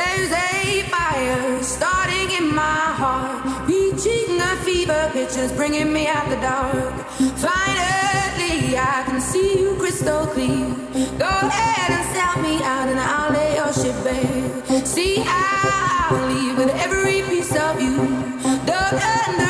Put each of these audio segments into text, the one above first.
There's a fire starting in my heart, reaching a fever pitch, is bringing me out the dark. Finally, I can see you crystal clear. Go ahead and sell me out, and I'll lay your ship bare. See, how I'll leave with every piece of you. Don't underestimate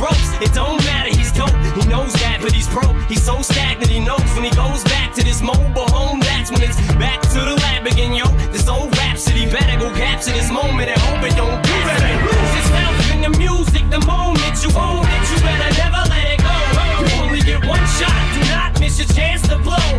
ropes. It don't matter. He's dope. He knows that, but he's broke. He's so stagnant. He knows when he goes back to this mobile home. That's when it's back to the lab again, yo. This old rhapsody better go capture this moment and hope it don't do it. Lose yourself in the music the moment you own it. You better never let it go. You only get one shot. Do not miss your chance to blow.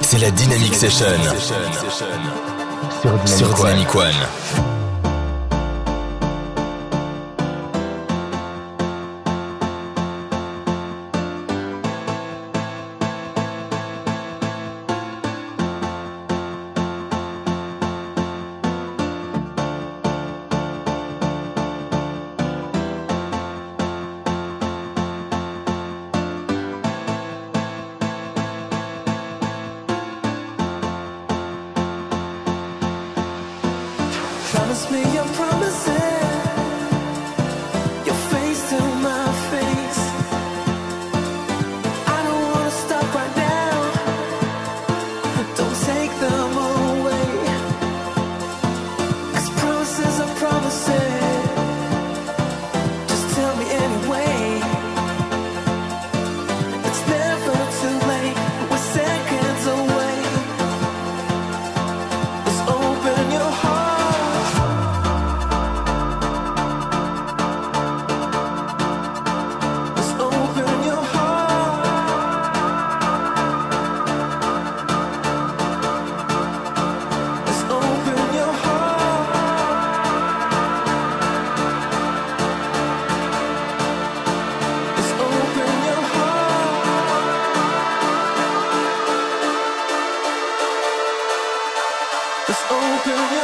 C'est la Dynamic Session. Sur Dynamic One. promise me your promise. Just open. your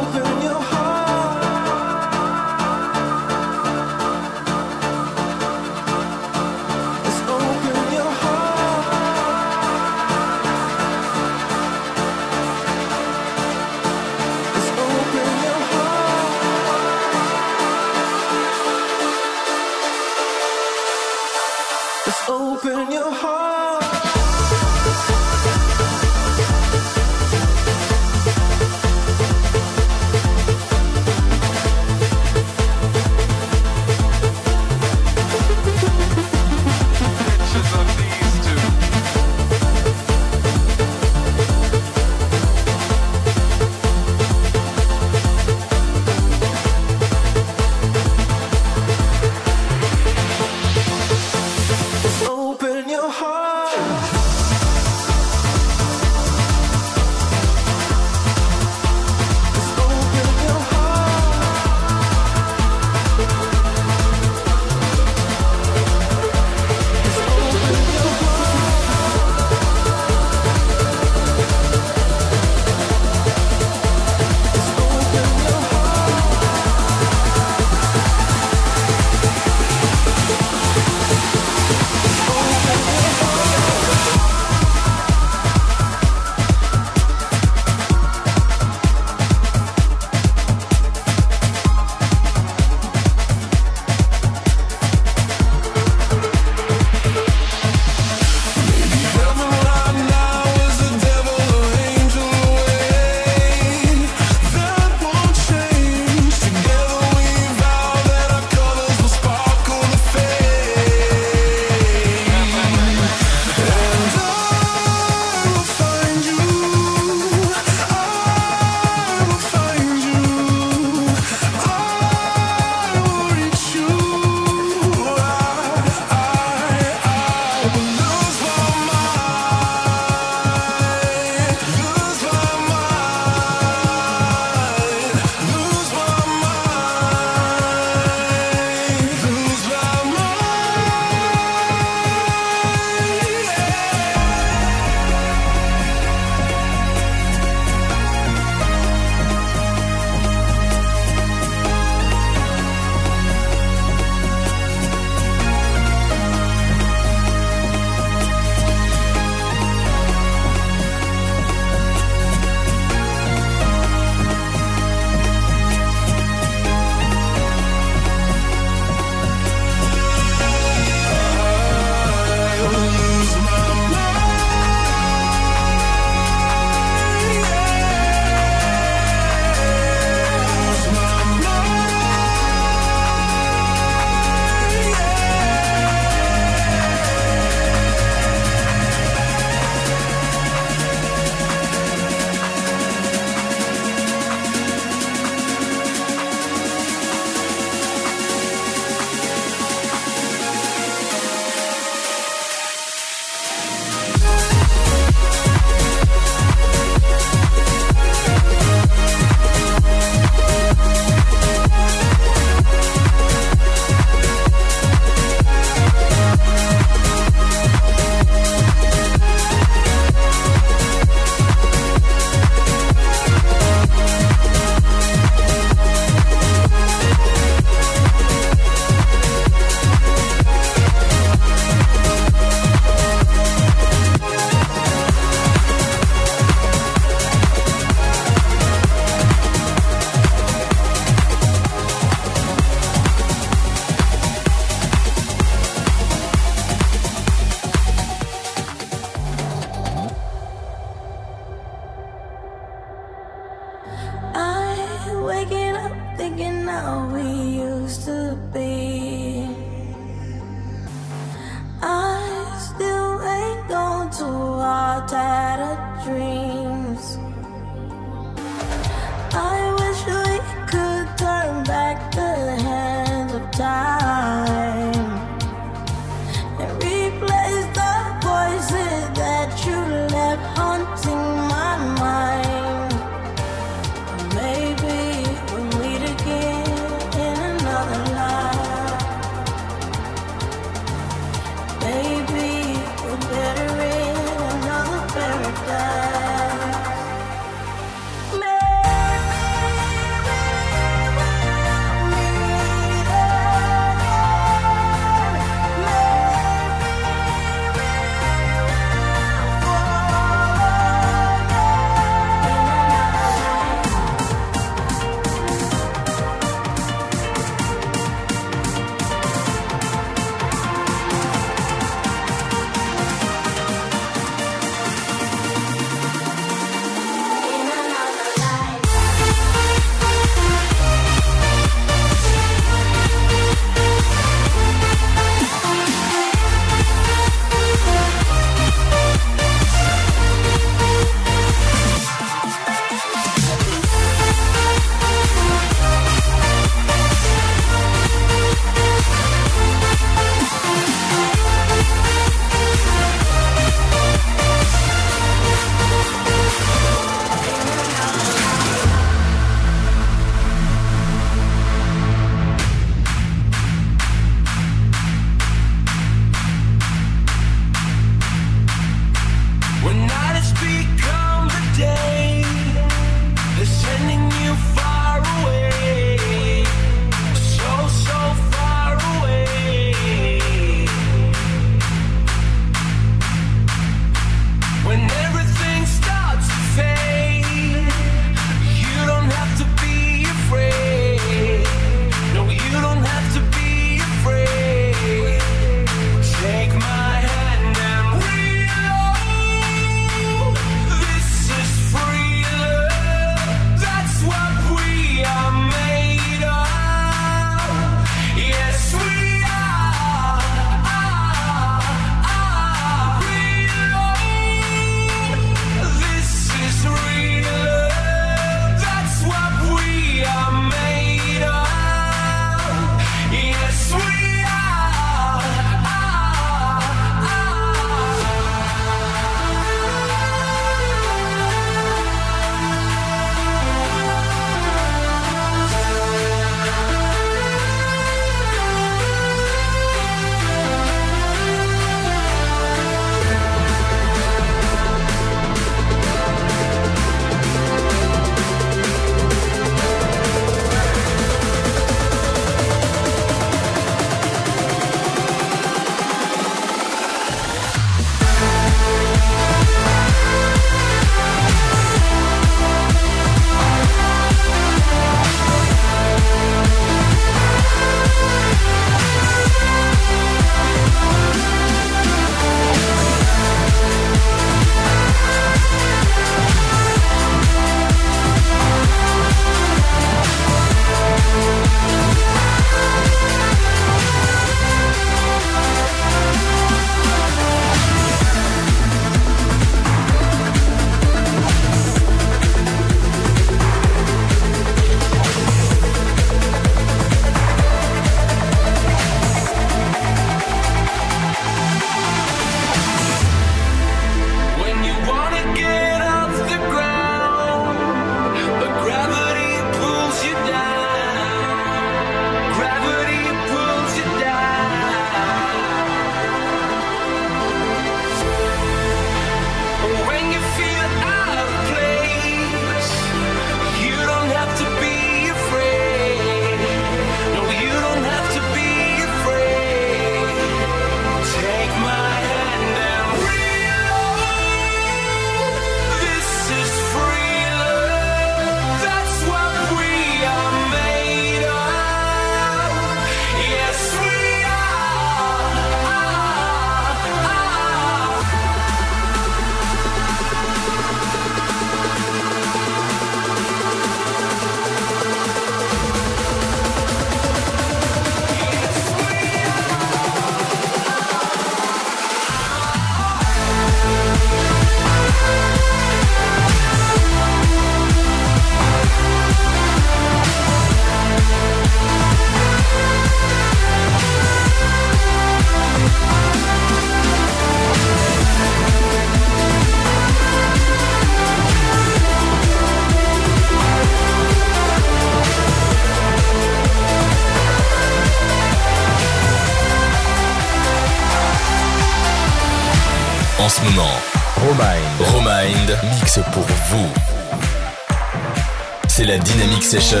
Session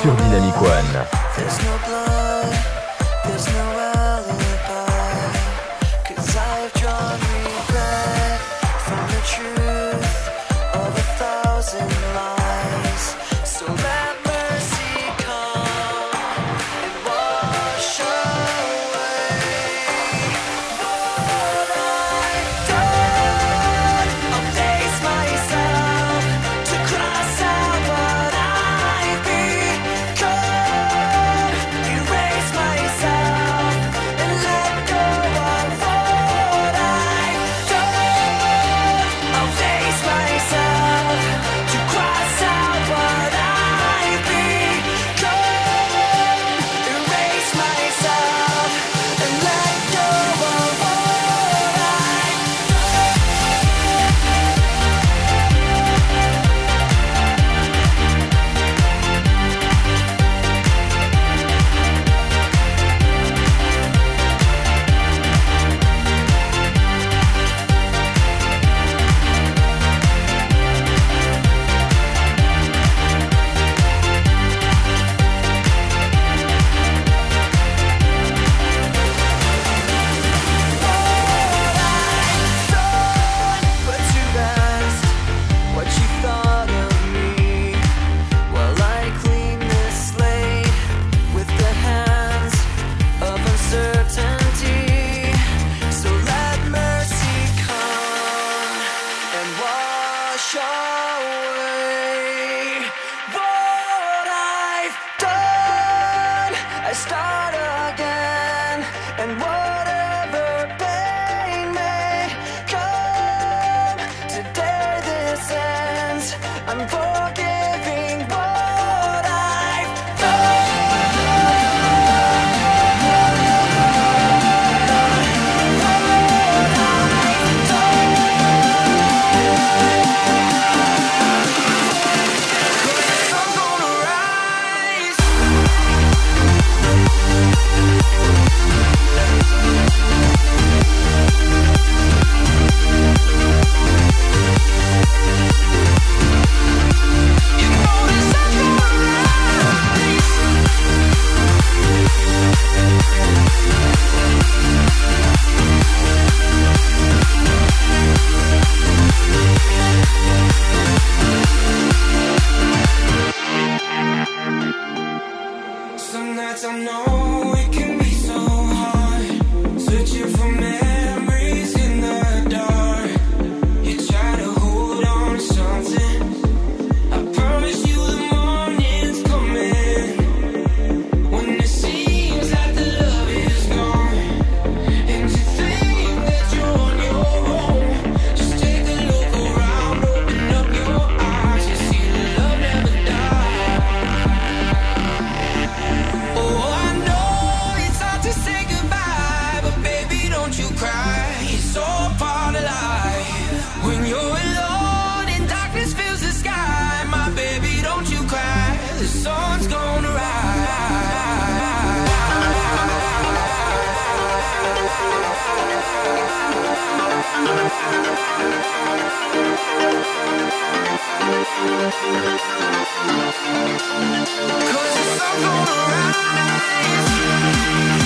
sur Dynamic One. There's no it's all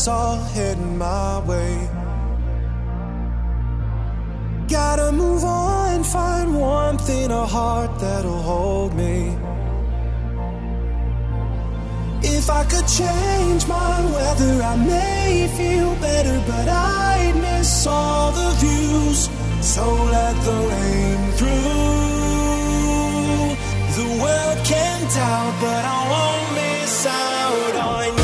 it's all heading my way. Gotta move on, find warmth in a heart that'll hold me. If I could change my weather, I may feel better, but I'd miss all the views. So let the rain through. The world can doubt, but I won't miss out on you.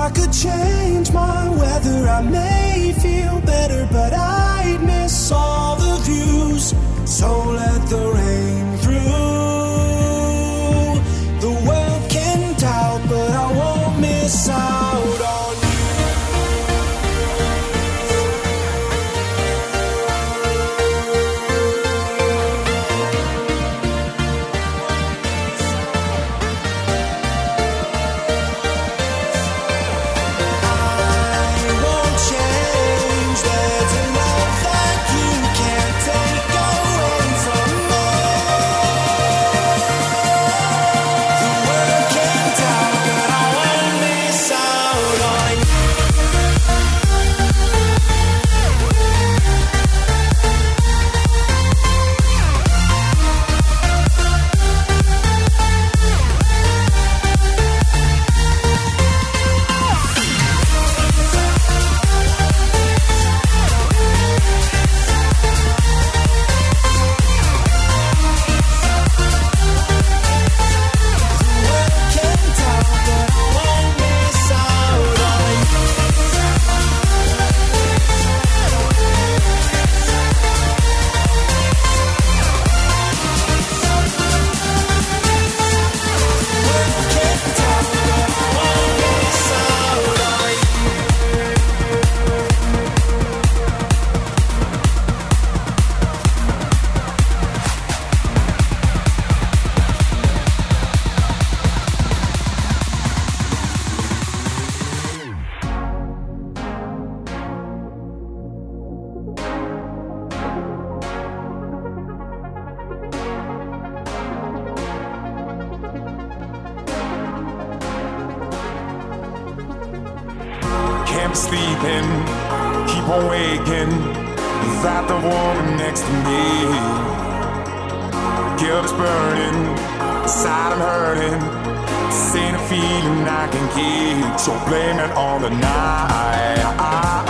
I could change my weather, I may feel better, but I'd miss all the views. So let the rain burning, inside I'm hurting. This ain't a feeling I can keep, so blame it on the night.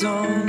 zone.